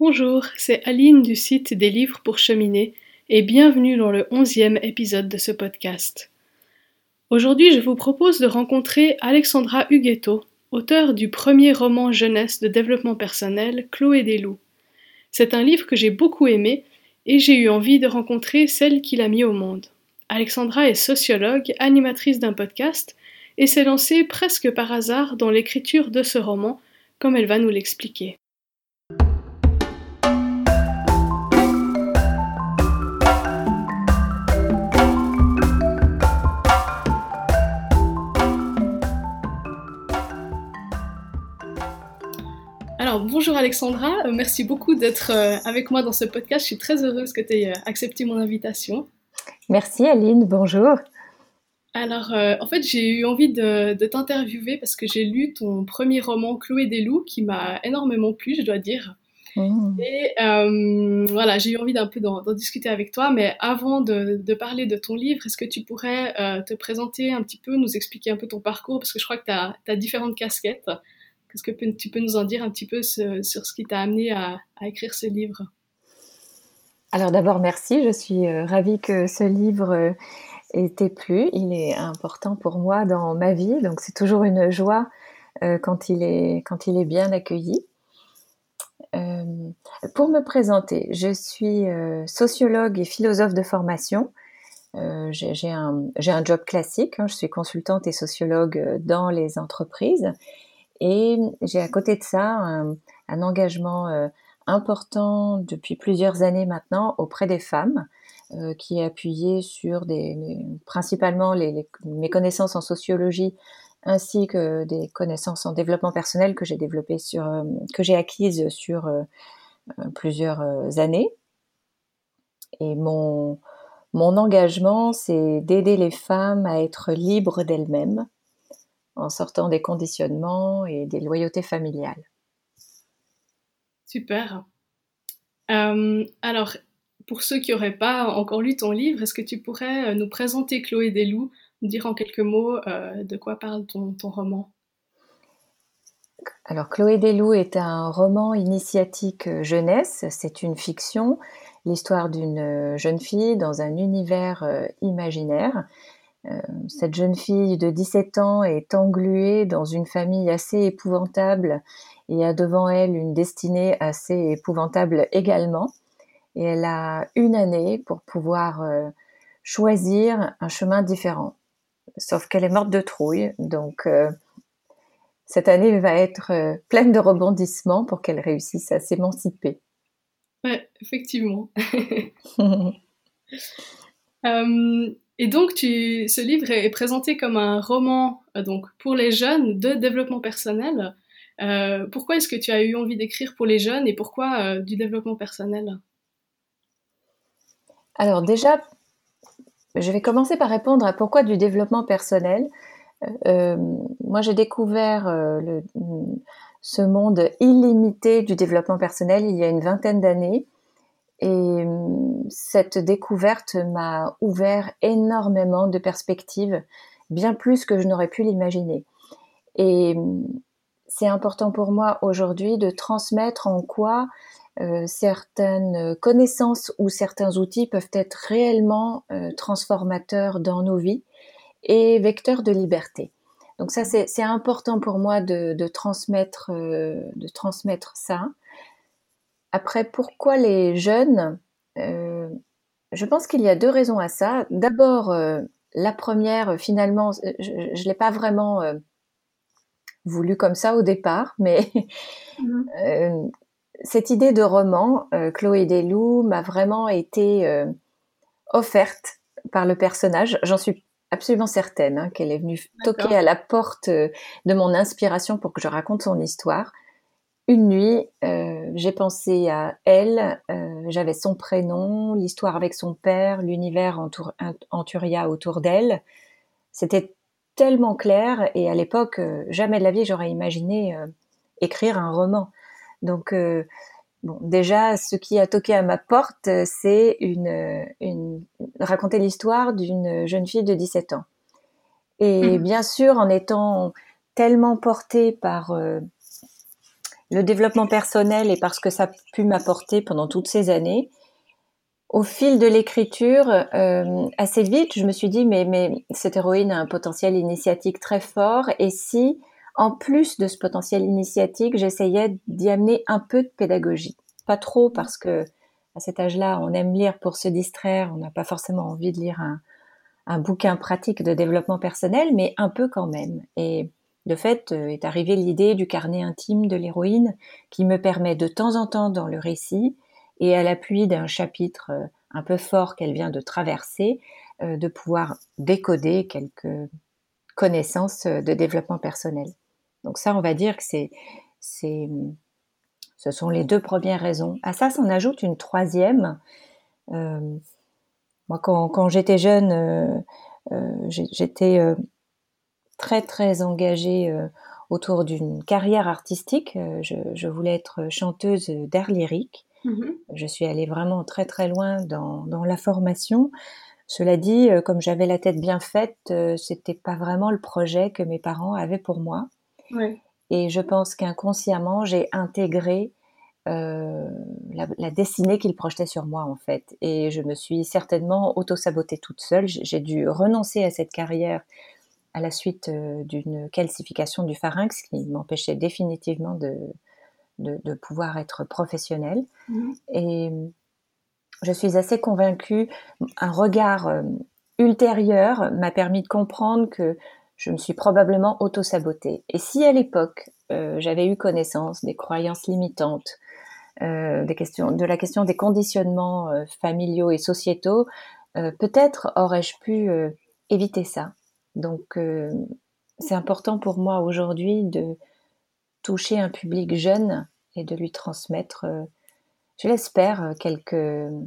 Bonjour, c'est Aline du site des livres pour cheminer et bienvenue dans le onzième épisode de ce podcast. Aujourd'hui, je vous propose de rencontrer Alexandra Huguetto, auteure du premier roman jeunesse de développement personnel, Chloé des loups. C'est un livre que j'ai beaucoup aimé et j'ai eu envie de rencontrer celle qui l'a mis au monde. Alexandra est sociologue, animatrice d'un podcast et s'est lancée presque par hasard dans l'écriture de ce roman, comme elle va nous l'expliquer. Alors bonjour Alexandra, euh, merci beaucoup d'être euh, avec moi dans ce podcast. Je suis très heureuse que tu aies euh, accepté mon invitation. Merci Aline, bonjour. Alors, en fait, j'ai eu envie de, t'interviewer parce que j'ai lu ton premier roman, Chloé des loups, qui m'a énormément plu, je dois dire. Mmh. Et voilà, j'ai eu envie d'un peu d'en discuter avec toi, mais avant de, parler de ton livre, est-ce que tu pourrais te présenter un petit peu, nous expliquer un peu ton parcours, parce que je crois que tu as, différentes casquettes. Qu'est-ce que tu peux nous en dire un petit peu sur, ce qui t'a amené à, écrire ce livre? Alors d'abord, merci. Je suis euh, ravie que ce livre euh, ait été plu. Il est important pour moi dans ma vie, donc c'est toujours une joie euh, quand, il est, bien accueilli. pour me présenter, je suis sociologue et philosophe de formation. j'ai un, un, job classique, hein. je suis consultante et sociologue dans les entreprises et j'ai à côté de ça un, engagement euh, important depuis plusieurs années maintenant auprès des femmes, euh, qui est appuyé sur principalement mes connaissances en sociologie ainsi que des connaissances en développement personnel que j'ai sur, euh, que j'ai acquises sur plusieurs années. Et mon engagement, c'est d'aider les femmes à être libres d'elles-mêmes, en sortant des conditionnements et des loyautés familiales. Super. Euh, alors, pour ceux qui n'auraient pas encore lu ton livre, est-ce que tu pourrais euh, nous présenter Chloé Desloups, nous dire en quelques mots euh, de quoi parle ton, ton roman? Alors, Chloé Desloups est un roman initiatique jeunesse, c'est une fiction, l'histoire d'une jeune fille dans un univers imaginaire cette jeune fille de 17 ans est engluée dans une famille assez épouvantable et a devant elle une destinée assez épouvantable également. Et elle a une année pour pouvoir euh, choisir un chemin différent. Sauf qu'elle est morte de trouille, donc euh, cette année va être pleine de rebondissements pour qu'elle réussisse à s'émanciper. Ouais, effectivement. Et donc, tu, ce livre est présenté comme un roman euh, donc pour les jeunes de développement personnel. Euh, pourquoi est-ce que tu as eu envie d'écrire pour les jeunes et pourquoi euh, du développement personnel? Alors déjà, je vais commencer par répondre à pourquoi du développement personnel. moi, j'ai découvert ce monde illimité du développement personnel il y a une vingtaine d'années et hum, cette découverte m'a ouvert énormément de perspectives, bien plus que je n'aurais pu l'imaginer. Et hum, c'est important pour moi aujourd'hui de transmettre en quoi euh, certaines connaissances ou certains outils peuvent être réellement euh, transformateurs dans nos vies et vecteurs de liberté. Donc ça, c'est important pour moi de, transmettre, euh, de transmettre ça. Après, pourquoi les jeunes euh, Je pense qu'il y a deux raisons à ça. D'abord, euh, la première, finalement, je ne l'ai pas vraiment euh, voulu comme ça au départ, mais mmh. cette idée de roman, Chloé Desloups, m'a vraiment été offerte par le personnage. J'en suis absolument certaine hein, qu'elle est venue toquer à la porte de mon inspiration pour que je raconte son histoire une nuit, euh, j'ai pensé à elle, euh, j'avais son prénom, l'histoire avec son père, l'univers en Turia autour d'elle. C'était tellement clair et à l'époque, euh, jamais de la vie j'aurais imaginé écrire un roman. Donc, bon, déjà, ce qui a toqué à ma porte, c'est une, une, raconter l'histoire d'une jeune fille de 17 ans. Et mmh. bien sûr, en étant tellement portée par le développement personnel et parce que ça a pu m'apporter pendant toutes ces années, au fil de l'écriture, euh, assez vite, je me suis dit, mais, mais cette héroïne a un potentiel initiatique très fort, et si, en plus de ce potentiel initiatique, j'essayais d'y amener un peu de pédagogie. Pas trop, parce que à cet âge-là, on aime lire pour se distraire, on n'a pas forcément envie de lire un, un, bouquin pratique de développement personnel, mais un peu quand même. Et de fait, euh, est arrivée l'idée du carnet intime de l'héroïne, qui me permet de temps en temps dans le récit, et à l'appui d'un chapitre euh, un peu fort qu'elle vient de traverser, euh, de pouvoir décoder quelques connaissances de développement personnel. Donc ça, on va dire que c'est, ce sont les deux premières raisons. À ça s'en ajoute une troisième. moi, quand j'étais jeune, j'étais très très engagée autour d'une carrière artistique. Je, je, voulais être chanteuse d'air lyrique. Mmh je suis allée vraiment très très loin dans, dans la formation. Cela dit, euh, comme j'avais la tête bien faite, euh, c'était pas vraiment le projet que mes parents avaient pour moi. Et je pense qu'inconsciemment, j'ai intégré euh, la, la, destinée qu'ils projetaient sur moi en fait. Et je me suis certainement auto-sabotée toute seule. J'ai dû renoncer à cette carrière à la suite d'une calcification du pharynx qui m'empêchait définitivement de, de, pouvoir être professionnelle. Mhm. Et je suis assez convaincue, un regard euh, ultérieur m'a permis de comprendre que je me suis probablement auto-sabotée. Et si à l'époque, euh, j'avais eu connaissance des croyances limitantes, euh, des questions, de la question des conditionnements familiaux et sociétaux, peut-être aurais-je pu éviter ça. Donc, c'est important pour moi aujourd'hui de, toucher un public jeune et de lui transmettre, euh, je l'espère, euh, quelques, euh,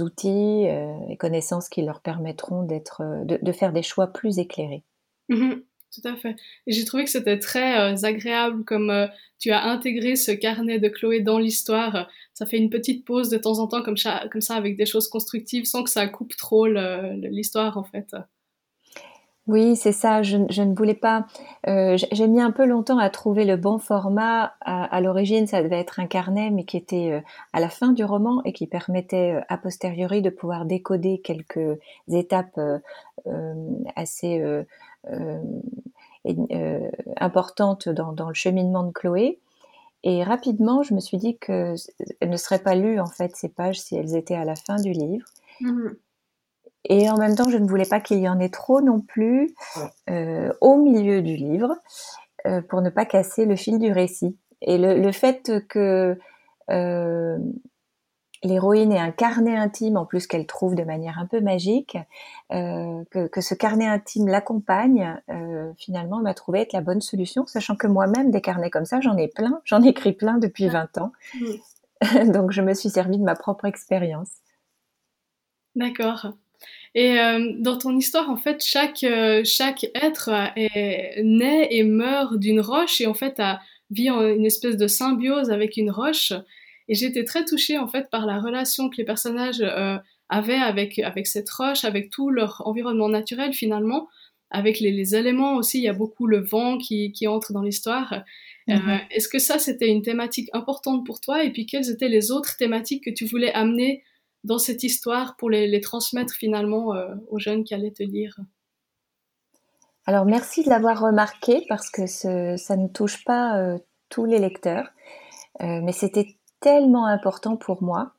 outils et connaissances qui leur permettront de, faire des choix plus éclairés. Mhm, tout à fait. Et j'ai trouvé que c'était très agréable comme tu as intégré ce carnet de Chloé dans l'histoire. Ça fait une petite pause de temps en temps comme ça, comme ça avec des choses constructives sans que ça coupe trop l'histoire en fait. Oui, c'est ça. Je, ne voulais pas. Euh, j'ai mis un peu longtemps à trouver le bon format. À, l'origine, ça devait être un carnet, mais qui était euh, à la fin du roman et qui permettait euh, a posteriori de pouvoir décoder quelques étapes assez importantes dans, le cheminement de Chloé. Et rapidement, je me suis dit que ne seraient pas lues en fait ces pages si elles étaient à la fin du livre. Mmh et en même temps, je ne voulais pas qu'il y en ait trop non plus euh, au milieu du livre euh, pour ne pas casser le fil du récit. Et le, le fait que euh, l'héroïne ait un carnet intime, en plus qu'elle trouve de manière un peu magique, que, que, ce carnet intime l'accompagne, finalement m'a trouvé être la bonne solution, sachant que moi-même, des carnets comme ça, j'en ai plein, j'en écris plein depuis 20 ans. Donc je me suis servi de ma propre expérience. D'accord. Et euh, dans ton histoire, en fait, chaque, euh, chaque être est, naît et meurt d'une roche et en fait a, vit en une espèce de symbiose avec une roche. Et j'étais très touchée en fait par la relation que les personnages euh, avaient avec, avec cette roche, avec tout leur environnement naturel finalement, avec les, les éléments aussi. Il y a beaucoup le vent qui, qui entre dans l'histoire. Mm-hmm. Est-ce que ça, c'était une thématique importante pour toi? Et puis, quelles étaient les autres thématiques que tu voulais amener dans cette histoire pour les, transmettre finalement euh, aux jeunes qui allaient te lire. Alors merci de l'avoir remarqué parce que ça ne touche pas euh, tous les lecteurs, euh, mais c'était tellement important pour moi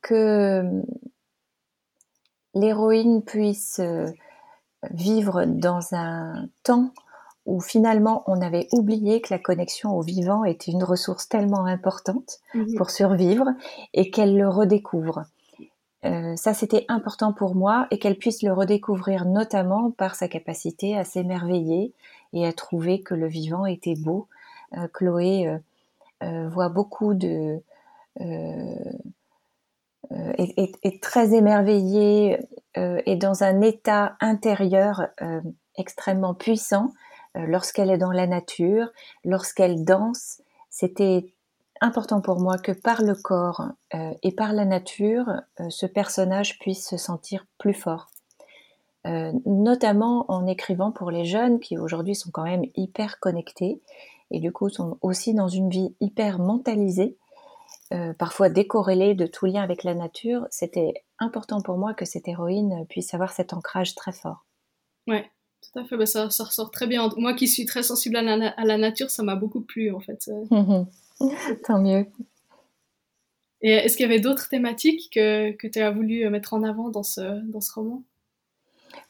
que l'héroïne puisse vivre dans un temps où finalement on avait oublié que la connexion au vivant était une ressource tellement importante mhm. pour survivre et qu'elle le redécouvre. Euh, ça, c'était important pour moi et qu'elle puisse le redécouvrir notamment par sa capacité à s'émerveiller et à trouver que le vivant était beau. Euh, Chloé euh, voit beaucoup de... est, est, très émerveillée et dans un état intérieur extrêmement puissant lorsqu'elle est dans la nature, lorsqu'elle danse, c'était important pour moi que par le corps euh, et par la nature, euh, ce personnage puisse se sentir plus fort. notamment en écrivant pour les jeunes qui aujourd'hui sont quand même hyper connectés et du coup sont aussi dans une vie hyper mentalisée, euh, parfois décorrélée de tout lien avec la nature, c'était important pour moi que cette héroïne puisse avoir cet ancrage très fort. Ouais, tout à fait, bah, ça, ressort très bien. Moi qui suis très sensible à la, nature, ça m'a beaucoup plu en fait. Tant mieux. Et est-ce qu'il y avait d'autres thématiques que, que tu as voulu mettre en avant dans ce, dans ce roman?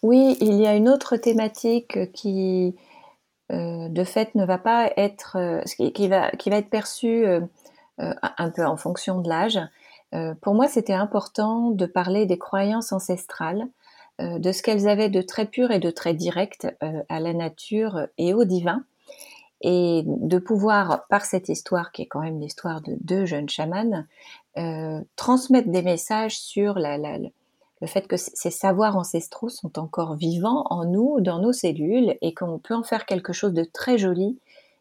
Oui, il y a une autre thématique qui, euh, de fait, ne va pas être, euh, qui, va, qui va être perçue euh, un peu en fonction de l'âge. pour moi, c'était important de parler des croyances ancestrales, de ce qu'elles avaient de très pur et de très direct à la nature et au divin. Et de pouvoir, par cette histoire qui est quand même l'histoire de deux jeunes chamans, euh, transmettre des messages sur le fait que ces savoirs ancestraux sont encore vivants en nous, dans nos cellules, et qu'on peut en faire quelque chose de très joli,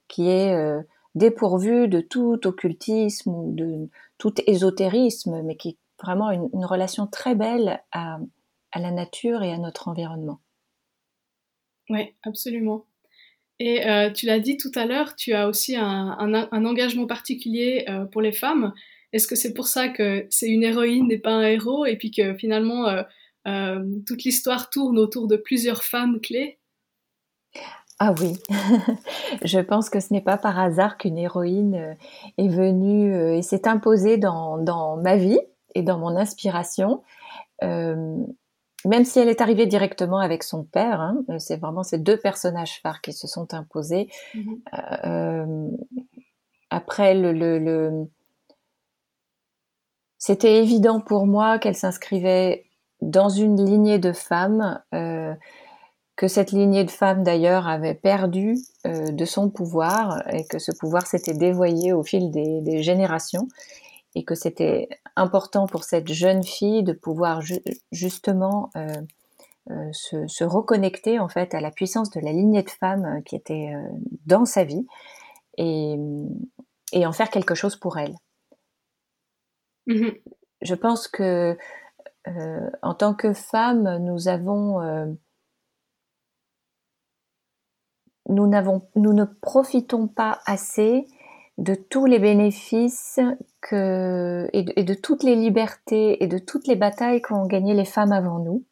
qui est euh, dépourvu de tout occultisme ou de tout ésotérisme, mais qui est vraiment une, une relation très belle à, à la nature et à notre environnement. Oui, absolument. Et euh, tu l'as dit tout à l'heure, tu as aussi un, un, engagement particulier euh, pour les femmes. Est-ce que c'est pour ça que c'est une héroïne et pas un héros, et puis que finalement euh, toute l'histoire tourne autour de plusieurs femmes clés? Ah oui, je pense que ce n'est pas par hasard qu'une héroïne est venue et s'est imposée dans, dans, ma vie et dans mon inspiration même si elle est arrivée directement avec son père, hein, euh, c'est vraiment ces deux personnages phares qui se sont imposés. Mhm. Euh, après, le, le, c'était évident pour moi qu'elle s'inscrivait dans une lignée de femmes, euh, que cette lignée de femmes d'ailleurs avait perdu de son pouvoir et que ce pouvoir s'était dévoyé au fil des, des générations et que c'était important pour cette jeune fille de pouvoir justement euh, euh, se, se, reconnecter en fait à la puissance de la lignée de femmes euh, qui était dans sa vie et, et, en faire quelque chose pour elle. Mmh Je pense que en tant que femme, nous avons nous, nous ne profitons pas assez de tous les bénéfices que, et, de, toutes les libertés et de toutes les batailles qu'ont gagnées les femmes avant nous.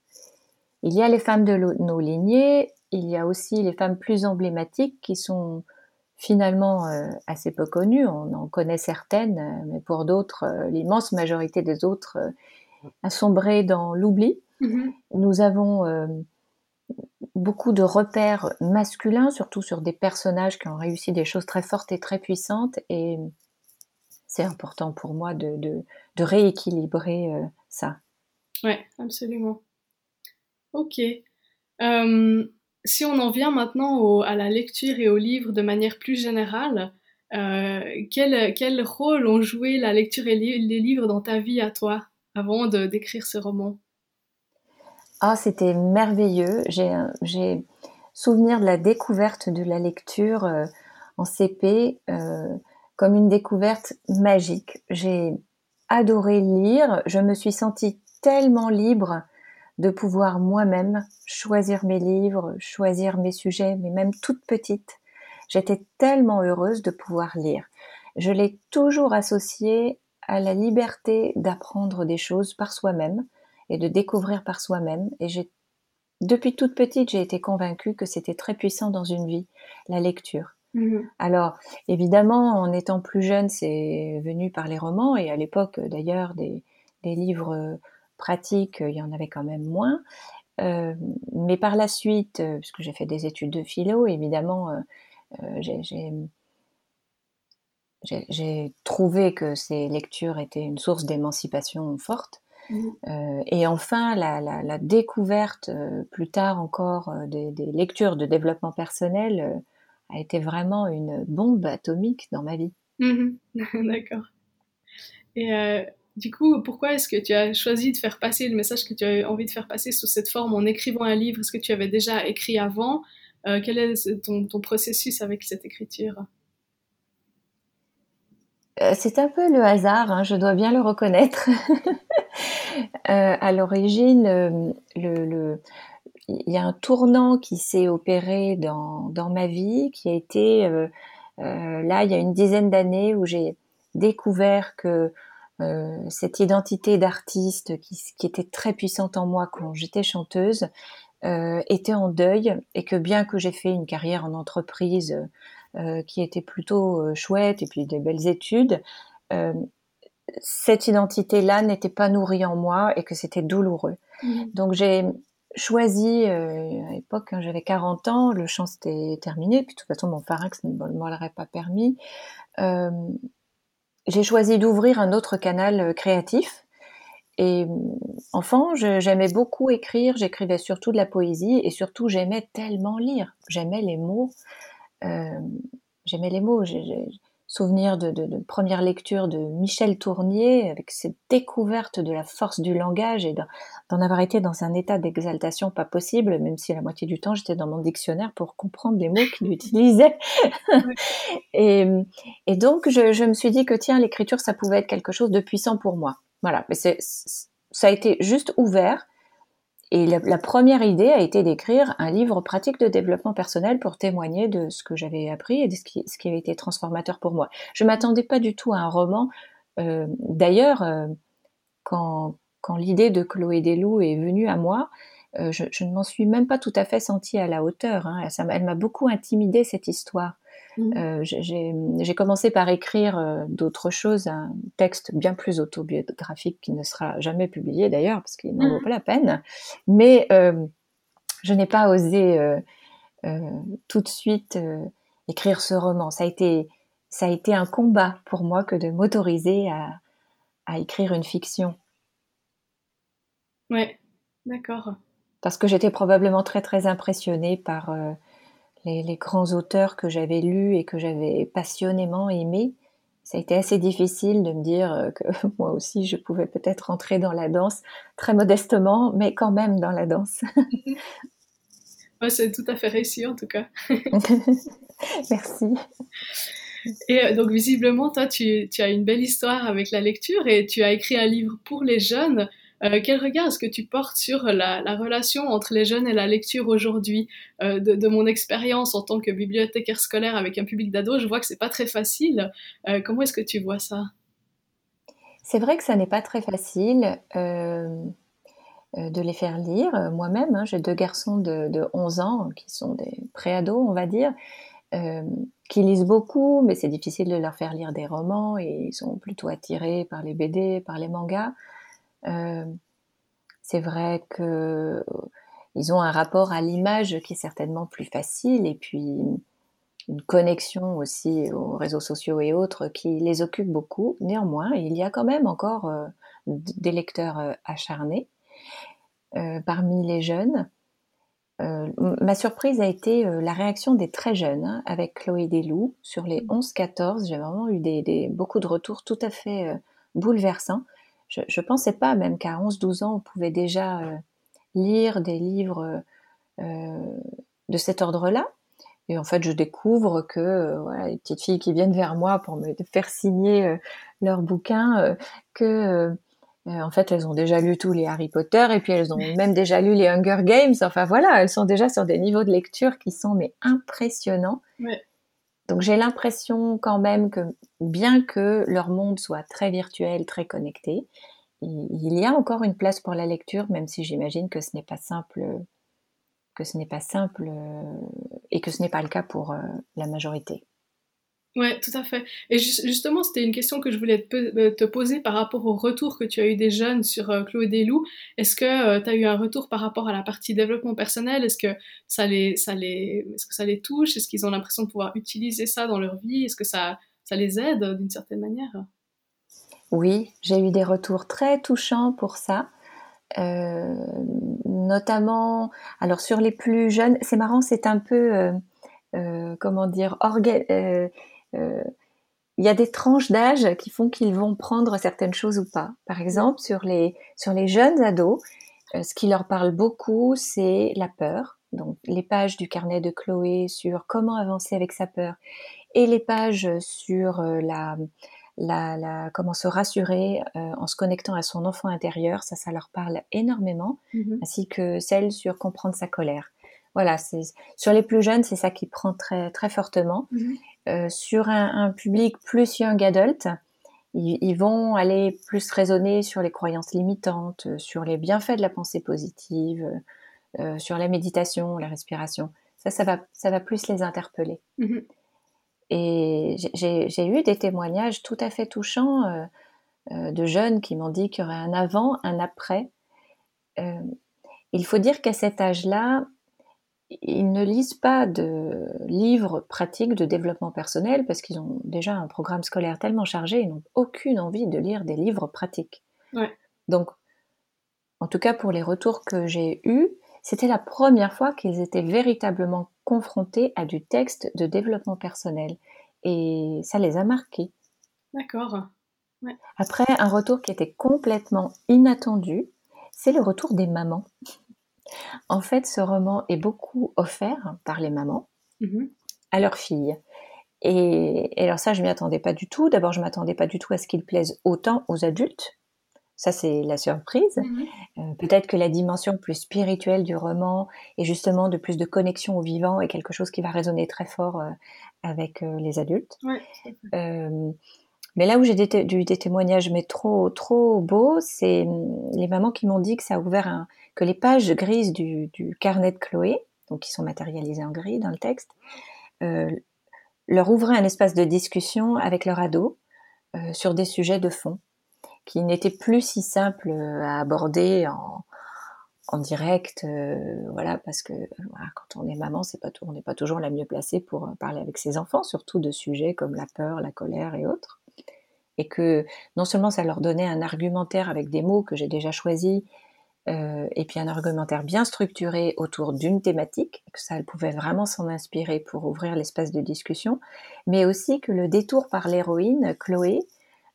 Il y a les femmes de nos lignées, il y a aussi les femmes plus emblématiques qui sont finalement euh, assez peu connues. On en connaît certaines, mais pour d'autres, euh, l'immense majorité des autres euh, a sombré dans l'oubli. Mm-hmm. Nous avons beaucoup de repères masculins, surtout sur des personnages qui ont réussi des choses très fortes et très puissantes. Et c'est important pour moi de, rééquilibrer euh, ça. Oui, absolument. Ok. Euh, si on en vient maintenant à la lecture et au livre de manière plus générale, euh, quel, rôle ont joué la lecture et les livres dans ta vie à toi avant d'écrire ce roman? Ah, c'était merveilleux. J'ai souvenir de la découverte de la lecture euh, en CP euh, comme une découverte magique. J'ai adoré lire. Je me suis sentie tellement libre de pouvoir moi-même choisir mes livres, choisir mes sujets, mais même toute petite. J'étais tellement heureuse de pouvoir lire. Je l'ai toujours associé à la liberté d'apprendre des choses par soi-même, et de découvrir par soi-même. Et j'ai, depuis toute petite, j'ai été convaincue que c'était très puissant dans une vie, la lecture. Mhm. Alors, évidemment, en étant plus jeune, c'est venu par les romans, et à l'époque, d'ailleurs, des, des, livres pratiques, il y en avait quand même moins. Euh, mais par la suite, euh, puisque j'ai fait des études de philo, évidemment, euh, j'ai trouvé que ces lectures étaient une source d'émancipation forte. Mmh. Euh, et enfin, la, la, la découverte euh, plus tard encore euh, des, des, lectures de développement personnel a été vraiment une bombe atomique dans ma vie. Mmh D'accord. Et du coup, pourquoi est-ce que tu as choisi de faire passer le message que tu as envie de faire passer sous cette forme en écrivant un livre Est-ce que tu avais déjà écrit avant? Quel est ton, ton processus avec cette écriture? C'est un peu le hasard, hein, je dois bien le reconnaître. Euh, à l'origine, euh, il y a un tournant qui s'est opéré dans, ma vie, qui a été euh, là, il y a une dizaine d'années où j'ai découvert que cette identité d'artiste qui, qui, était très puissante en moi quand j'étais chanteuse était en deuil et que bien que j'ai fait une carrière en entreprise qui était plutôt chouette et puis des belles études, cette identité-là n'était pas nourrie en moi et que c'était douloureux. Mmh. Donc j'ai choisi, euh, à l'époque, quand j'avais 40 ans, le chant s'était terminé, puis de toute façon mon pharynx ne me l'aurait pas permis. Euh, j'ai choisi d'ouvrir un autre canal euh, créatif. Et enfant, j'aimais beaucoup écrire, j'écrivais surtout de la poésie et surtout j'aimais tellement lire. J'aimais les mots. Euh, j'aimais les mots souvenir de, de, de, première lecture de Michel Tournier, avec cette découverte de la force du langage et d'en avoir été dans un état d'exaltation pas possible, même si la moitié du temps j'étais dans mon dictionnaire pour comprendre les mots qu'il utilisait. et, et, donc je, je, me suis dit que tiens, l'écriture, ça pouvait être quelque chose de puissant pour moi. Voilà, mais c'est, ça a été juste ouvert et la, première idée a été d'écrire un livre pratique de développement personnel pour témoigner de ce que j'avais appris et de ce qui, avait été transformateur pour moi. Je m'attendais pas du tout à un roman. Euh, D'ailleurs, euh, quand, quand l'idée de Chloé Desloups est venue à moi, euh, je, ne m'en suis même pas tout à fait sentie à la hauteur. Hein. Elle m'a beaucoup intimidée cette histoire. Mmh. Euh, j'ai commencé par écrire euh, d'autres choses, un texte bien plus autobiographique qui ne sera jamais publié d'ailleurs, parce qu'il n'en vaut mmh. pas la peine. Mais euh, je n'ai pas osé tout de suite écrire ce roman. Ça a été, ça a été un combat pour moi que de m'autoriser à, à écrire une fiction. Ouais, d'accord. Parce que j'étais probablement très très impressionnée par les, grands auteurs que j'avais lus et que j'avais passionnément aimés, ça a été assez difficile de me dire euh, que moi aussi je pouvais peut-être entrer dans la danse très modestement, mais quand même dans la danse. c'est tout à fait réussi en tout cas. Merci. Et euh, donc visiblement, toi, tu, tu, as une belle histoire avec la lecture et tu as écrit un livre pour les jeunes. Euh, quel regard est-ce que tu portes sur la, relation entre les jeunes et la lecture aujourd'hui euh, de, mon expérience en tant que bibliothécaire scolaire avec un public d'ados, je vois que c'est pas très facile. Euh, comment est-ce que tu vois ça? C'est vrai que ça n'est pas très facile de les faire lire. Moi-même, hein, j'ai deux garçons de, de, 11 ans qui sont des préados, on va dire. qui lisent beaucoup, mais c'est difficile de leur faire lire des romans et ils sont plutôt attirés par les BD, par les mangas. Euh, c'est vrai que euh, ils ont un rapport à l'image qui est certainement plus facile et puis une connexion aussi aux réseaux sociaux et autres qui les occupe beaucoup. Néanmoins, il y a quand même encore euh, des lecteurs acharnés parmi les jeunes. ma surprise a été la réaction des très jeunes hein, avec Chloé Desloups sur les 11-14. J'ai vraiment eu des, beaucoup de retours tout à fait bouleversants je ne pensais pas même qu'à 11-12 ans, on pouvait déjà euh, lire des livres euh, de cet ordre-là. Et en fait, je découvre que euh, voilà, les petites filles qui viennent vers moi pour me faire signer leurs bouquins, que en fait, elles ont déjà lu tous les Harry Potter et puis elles ont même déjà lu les Hunger Games. Enfin voilà, elles sont déjà sur des niveaux de lecture qui sont mais impressionnants. Donc j'ai l'impression quand même que bien que leur monde soit très virtuel, très connecté, il y a encore une place pour la lecture, même si j'imagine que ce n'est pas simple, que ce n'est pas simple et que ce n'est pas le cas pour euh, la majorité. Ouais, tout à fait. Et justement, c'était une question que je voulais euh, te poser par rapport au retour que tu as eu des jeunes sur euh, Chloé Desloups. Est-ce que tu as eu un retour par rapport à la partie développement personnel? Est-ce que ça les, ça les, est-ce que ça les touche? Est-ce qu'ils ont l'impression de pouvoir utiliser ça dans leur vie? Est-ce que ça, ça les aide d'une certaine manière? Oui, j'ai eu des retours très touchants pour ça. Euh, notamment, alors sur les plus jeunes, c'est marrant, c'est un peu, euh, euh, comment dire, orga euh, il y a des tranches d'âge qui font qu'ils vont prendre certaines choses ou pas. Par exemple, sur les, sur les jeunes ados, euh, ce qui leur parle beaucoup, c'est la peur. Donc, les pages du carnet de Chloé sur comment avancer avec sa peur et les pages sur euh, la, la, la, comment se rassurer en se connectant à son enfant intérieur, ça, ça leur parle énormément, mm-hmm. ainsi que celles sur comprendre sa colère. Voilà, c'est sur les plus jeunes, c'est ça qui prend très très fortement. Mm-hmm. sur un, public plus young adult. Ils, vont aller plus raisonner sur les croyances limitantes, sur les bienfaits de la pensée positive, sur la méditation, la respiration. Ça, ça va, ça va plus les interpeller. Mm-hmm. Et j'ai eu des témoignages tout à fait touchants euh, euh, de jeunes qui m'ont dit qu'il y aurait un avant, un après. Euh, il faut dire qu'à cet âge-là, ils ne lisent pas de livres pratiques de développement personnel parce qu'ils ont déjà un programme scolaire tellement chargé, ils n'ont aucune envie de lire des livres pratiques. Donc, en tout cas pour les retours que j'ai eus, c'était la première fois qu'ils étaient véritablement confrontés à du texte de développement personnel. Et ça les a marqués. D'accord. Après, un retour qui était complètement inattendu, c'est le retour des mamans. En fait, ce roman est beaucoup offert par les mamans mm-hmm. à leurs filles. Et, et, alors ça, je m'y attendais pas du tout. D'abord, je m'attendais pas du tout à ce qu'il plaise autant aux adultes. Ça, c'est la surprise. Mhm. Euh, peut-être que la dimension plus spirituelle du roman et justement de plus de connexion au vivant est quelque chose qui va résonner très fort euh, avec euh, les adultes. Mais là où j'ai eu des témoignages mais trop trop beaux, c'est hum, les mamans qui m'ont dit que ça a ouvert un, que les pages grises du, carnet de Chloé, donc qui sont matérialisées en gris dans le texte, leur ouvraient un espace de discussion avec leur ado sur des sujets de fond qui n'était plus si simple euh, à aborder en, direct, euh, voilà, parce que quand on est maman, c'est pas tout, on n'est pas toujours la mieux placée pour euh, parler avec ses enfants, surtout de sujets comme la peur, la colère et autres. Et que non seulement ça leur donnait un argumentaire avec des mots que j'ai déjà choisis, euh, et puis un argumentaire bien structuré autour d'une thématique, que ça, pouvait vraiment s'en inspirer pour ouvrir l'espace de discussion, mais aussi que le détour par l'héroïne, Chloé,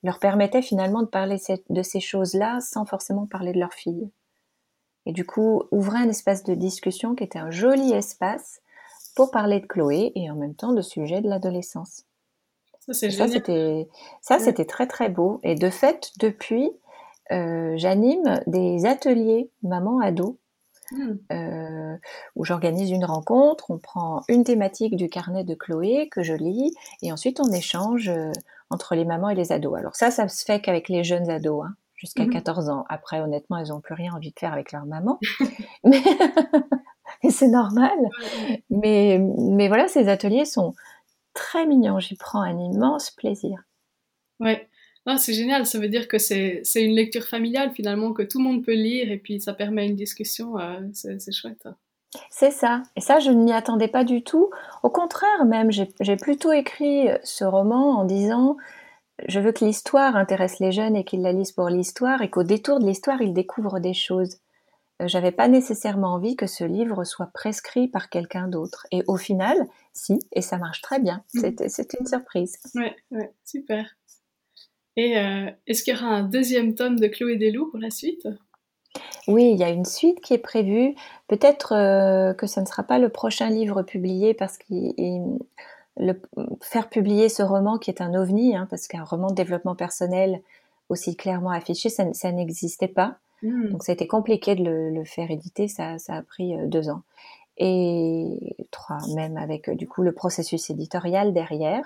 leur permettait finalement de parler de ces choses-là sans forcément parler de leur fille. Et du coup, ouvrait un espace de discussion qui était un joli espace pour parler de Chloé et en même temps de sujet de l'adolescence. Ça, c'était, ça, c'était très très beau. Et de fait, depuis, euh, j'anime des ateliers maman-ado hmm. euh, où j'organise une rencontre, on prend une thématique du carnet de Chloé que je lis et ensuite on échange euh, entre les mamans et les ados. Alors ça, ça se fait qu'avec les jeunes ados, hein, jusqu'à 14 mhm. ans. Après, honnêtement, elles n'ont plus rien envie de faire avec leur maman. mais et c'est normal. Mais, mais voilà, ces ateliers sont très mignons. J'y prends un immense plaisir. Ouais. c'est génial, ça veut dire que c'est une lecture familiale finalement, que tout le monde peut lire et puis ça permet une discussion, euh, c'est chouette. C'est ça. Et ça, je ne m'y attendais pas du tout. Au contraire, même, j'ai plutôt écrit ce roman en disant je veux que l'histoire intéresse les jeunes et qu'ils la lisent pour l'histoire et qu'au détour de l'histoire, ils découvrent des choses. J'avais pas nécessairement envie que ce livre soit prescrit par quelqu'un d'autre. Et au final, si, et ça marche très bien. Mmh. C'était une surprise. Ouais, ouais, super. Et euh, est-ce qu'il y aura un deuxième tome de Chloé Desloups pour la suite? Oui, il y a une suite qui est prévue. Peut-être euh, que ce ne sera pas le prochain livre publié parce que faire publier ce roman qui est un ovni, hein, parce qu'un roman de développement personnel aussi clairement affiché, ça, n'existait pas. Hmm. Donc ça a été compliqué de le, faire éditer, ça, a pris euh, deux ans. Et trois, même avec euh, du coup le processus éditorial derrière.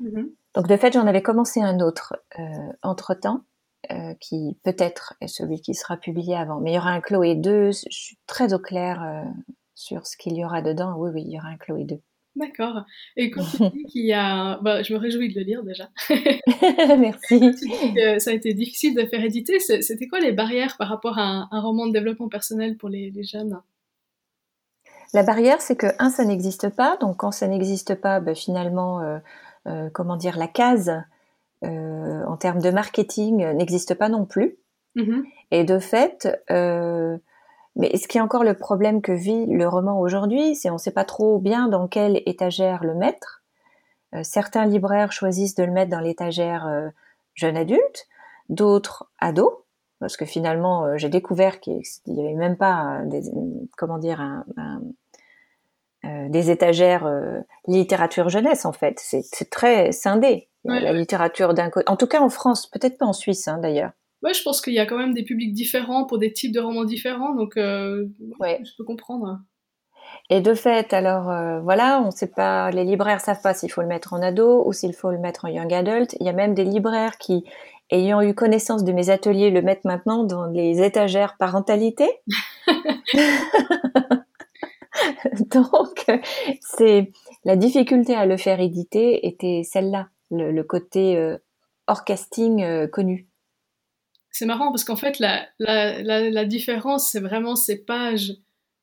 Mm-hmm. Donc de fait, j'en avais commencé un autre entre-temps. Euh, qui peut-être est celui qui sera publié avant. Mais il y aura un Chloé 2, je suis très au clair euh, sur ce qu'il y aura dedans. Oui, oui, il y aura un Chloé 2. D'accord. Et quand tu dis qu'il y a... Bah, je me réjouis de le lire déjà. Merci. ça a été difficile de faire éditer. C'était quoi les barrières par rapport à un, roman de développement personnel pour les, jeunes? La barrière, c'est que, un, ça n'existe pas. Donc, quand ça n'existe pas, bah, finalement, euh, comment dire, la case euh, en termes de marketing euh, n'existe pas non plus. Mm-hmm. Et de fait, euh, mais ce qui est encore le problème que vit le roman aujourd'hui, c'est on ne sait pas trop bien dans quelle étagère le mettre. certains libraires choisissent de le mettre dans l'étagère jeune adulte, d'autres ados, parce que finalement j'ai découvert qu'il n'y avait même pas des, comment dire un, des étagères littérature jeunesse en fait. C'est très scindé la littérature d'un côté. En tout cas en France, peut-être pas en Suisse hein, d'ailleurs. Ouais, je pense qu'il y a quand même des publics différents pour des types de romans différents, donc euh, ouais. je peux comprendre. Et de fait, alors euh, voilà, on sait pas, les libraires savent pas s'il faut le mettre en ado ou s'il faut le mettre en young adult. Il y a même des libraires qui, ayant eu connaissance de mes ateliers, le mettent maintenant dans les étagères parentalité. Donc, c'est la difficulté à le faire éditer était celle-là, le, côté euh, orchesting euh, connu. C'est marrant parce qu'en fait, la, la, la, différence, c'est vraiment ces pages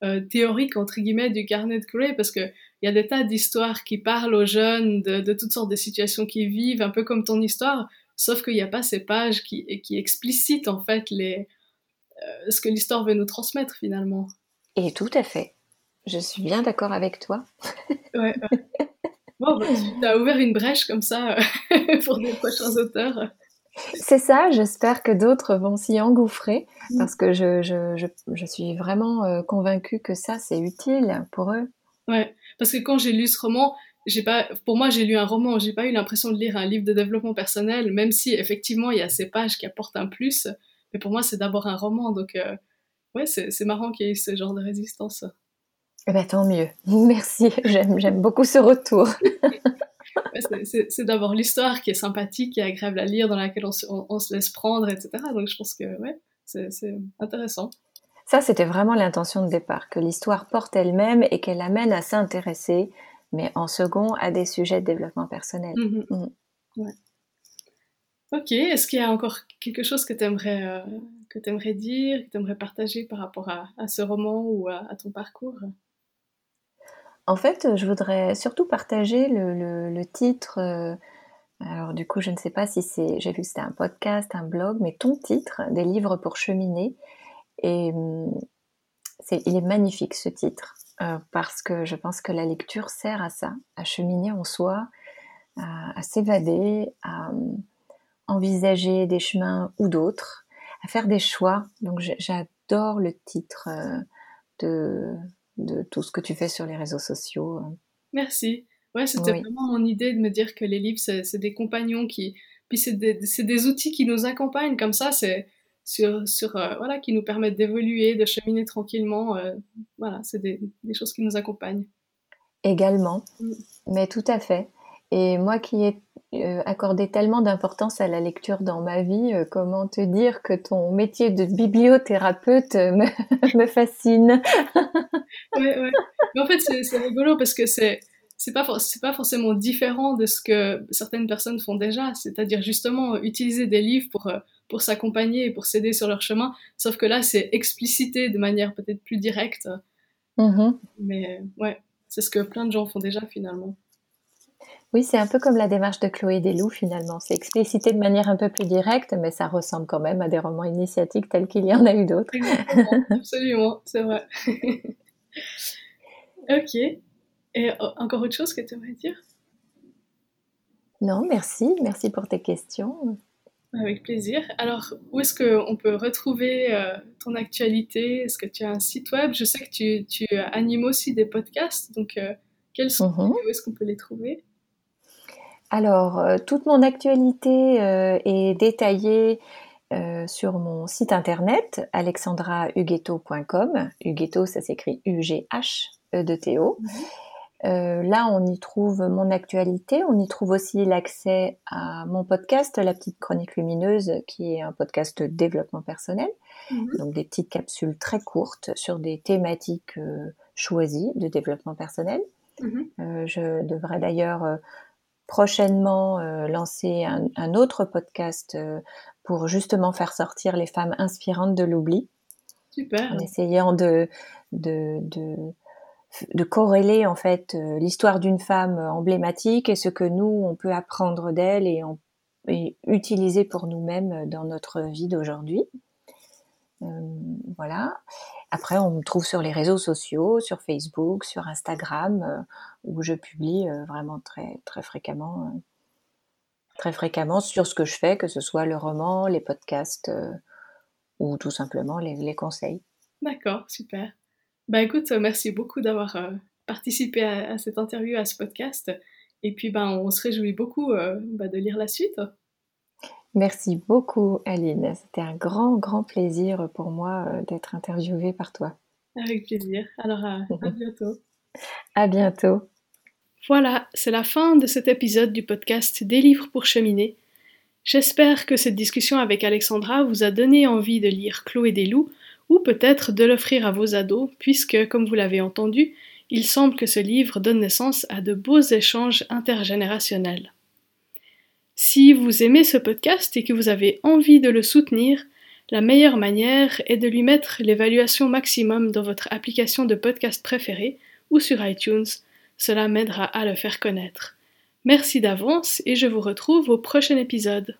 euh, théoriques, entre guillemets, du carnet de Gray, parce qu'il y a des tas d'histoires qui parlent aux jeunes de, de, toutes sortes de situations qu'ils vivent, un peu comme ton histoire, sauf qu'il n'y a pas ces pages qui, qui explicitent, en fait, les, euh, ce que l'histoire veut nous transmettre, finalement. Et tout à fait. Je suis bien d'accord avec toi. ouais, Bon, bah, tu as ouvert une brèche comme ça pour des prochains auteurs. C'est ça, j'espère que d'autres vont s'y engouffrer mm. parce que je, je, je, je suis vraiment euh, convaincue que ça, c'est utile pour eux. Ouais, parce que quand j'ai lu ce roman, j'ai pas, pour moi, j'ai lu un roman, j'ai pas eu l'impression de lire un livre de développement personnel, même si effectivement il y a ces pages qui apportent un plus. Mais pour moi, c'est d'abord un roman, donc euh, ouais, c'est marrant qu'il y ait ce genre de résistance. Eh ben, tant mieux. Merci, j'aime beaucoup ce retour. c'est d'abord l'histoire qui est sympathique, qui est agréable à lire, dans laquelle on se, laisse prendre, etc. Donc je pense que ouais, c'est intéressant. Ça, c'était vraiment l'intention de départ, que l'histoire porte elle-même et qu'elle amène à s'intéresser, mais en second, à des sujets de développement personnel. Mm-hmm. Mm. Ok, est-ce qu'il y a encore quelque chose que tu aimerais, euh, aimerais dire, que tu aimerais partager par rapport à, ce roman ou à ton parcours? En fait, je voudrais surtout partager le, titre. Euh, alors du coup, je ne sais pas si c'est, j'ai vu que c'était un podcast, un blog, mais ton titre, des livres pour cheminer. Et hum, c'est, il est magnifique ce titre euh, parce que je pense que la lecture sert à ça, à cheminer en soi, à, s'évader, à hum, envisager des chemins ou d'autres, à faire des choix. Donc j'adore le titre euh, de de tout ce que tu fais sur les réseaux sociaux. Euh. Merci. Ouais, c'était vraiment mon idée de me dire que les livres, c'est des compagnons qui. Puis c'est des, des, outils qui nous accompagnent comme ça, c'est sur, sur euh, voilà, qui nous permettent d'évoluer, de cheminer tranquillement. Euh, voilà, c'est des, des, choses qui nous accompagnent. Également, mm. mais tout à fait. Et moi qui ai euh, accordé tellement d'importance à la lecture dans ma vie, euh, comment te dire que ton métier de bibliothérapeute me, me fascine? Ouais, ouais. Mais en fait, c'est rigolo parce que c'est c'est pas c'est pas forcément différent de ce que certaines personnes font déjà, c'est-à-dire justement utiliser des livres pour euh, pour s'accompagner et pour s'aider sur leur chemin. Sauf que là, c'est explicité de manière peut-être plus directe. Mm-hmm. Mais ouais, c'est ce que plein de gens font déjà finalement. Oui, c'est un peu comme la démarche de Chloé Desloups finalement. C'est explicité de manière un peu plus directe, mais ça ressemble quand même à des romans initiatiques tels qu'il y en a eu d'autres. Absolument, c'est vrai. ok. Et encore autre chose que tu aimerais dire? Non, merci. Merci pour tes questions. Avec plaisir. Alors, où est-ce qu'on peut retrouver euh, ton actualité? Est-ce que tu as un site web? Je sais que tu, tu, animes aussi des podcasts, donc euh, quels sont mm Où est-ce qu'on peut les trouver? Alors, euh, toute mon actualité euh, est détaillée euh, sur mon site internet alexandrahuguetto.com. Huguetto, ça s'écrit U-G-H-E-D-T-O. Mhm. là, on y trouve mon actualité, on y trouve aussi l'accès à mon podcast, La Petite Chronique Lumineuse, qui est un podcast de développement personnel. Mhm. Donc des petites capsules très courtes sur des thématiques choisies de développement personnel. Mhm. je devrais d'ailleurs prochainement euh, lancer un, autre podcast euh, pour justement faire sortir les femmes inspirantes de l'oubli. Super. En essayant de, de, de, de corréler en fait euh, l'histoire d'une femme emblématique et ce que nous, on peut apprendre d'elle et, et, utiliser pour nous-mêmes dans notre vie d'aujourd'hui. Voilà. Après, on me trouve sur les réseaux sociaux, sur Facebook, sur Instagram, euh, où je publie euh, vraiment très, très fréquemment, euh, très fréquemment sur ce que je fais, que ce soit le roman, les podcasts ou tout simplement les, conseils. D'accord, super. Bah écoute, merci beaucoup d'avoir participé à, cette interview, à ce podcast. Et puis, ben, on se réjouit beaucoup bah, de lire la suite. Merci beaucoup, Aline. C'était un grand, grand plaisir pour moi euh, d'être interviewée par toi. Avec plaisir. Alors, à, bientôt. À bientôt. Voilà, c'est la fin de cet épisode du podcast Des livres pour cheminer. J'espère que cette discussion avec Alexandra vous a donné envie de lire Chloé des loups ou peut-être de l'offrir à vos ados, puisque, comme vous l'avez entendu, il semble que ce livre donne naissance à de beaux échanges intergénérationnels. Si vous aimez ce podcast et que vous avez envie de le soutenir, la meilleure manière est de lui mettre l'évaluation maximum dans votre application de podcast préférée ou sur iTunes. Cela m'aidera à le faire connaître. Merci d'avance et je vous retrouve au prochain épisode.